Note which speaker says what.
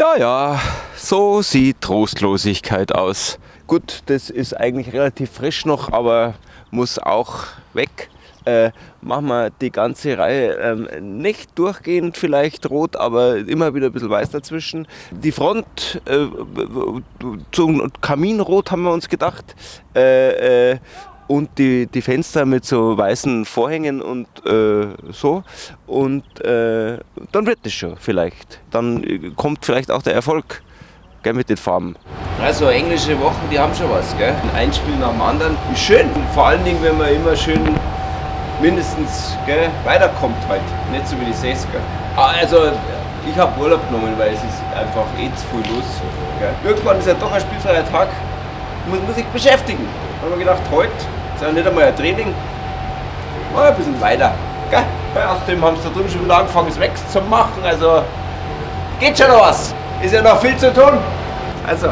Speaker 1: Ja, ja, so sieht Trostlosigkeit aus. Gut, das ist eigentlich relativ frisch noch, aber muss auch weg. Äh, machen wir die ganze Reihe ähm, nicht durchgehend vielleicht rot, aber immer wieder ein bisschen weiß dazwischen. Die Front äh, zum Kaminrot haben wir uns gedacht. Äh, äh und die, die Fenster mit so weißen Vorhängen und äh, so. Und äh, dann wird es schon vielleicht. Dann äh, kommt vielleicht auch der Erfolg gell, mit den Farben. Also englische Wochen, die haben schon was. Gell? Ein Spiel nach dem anderen ist schön. Und vor allen Dingen, wenn man immer schön mindestens gell, weiterkommt halt. Nicht so wie die 60er. Ah, also ich habe Urlaub genommen, weil es ist einfach eh zu viel los. Gell? Irgendwann ist ja doch ein spielfreier Tag. Muss man sich beschäftigen. Da haben wir gedacht, heute das ist ja nicht einmal ein Training. Mal ein bisschen weiter. Gell? Außerdem haben sie da drüben schon wieder angefangen, es wächst zu machen. Also geht schon noch was. Ist ja noch viel zu tun. Also.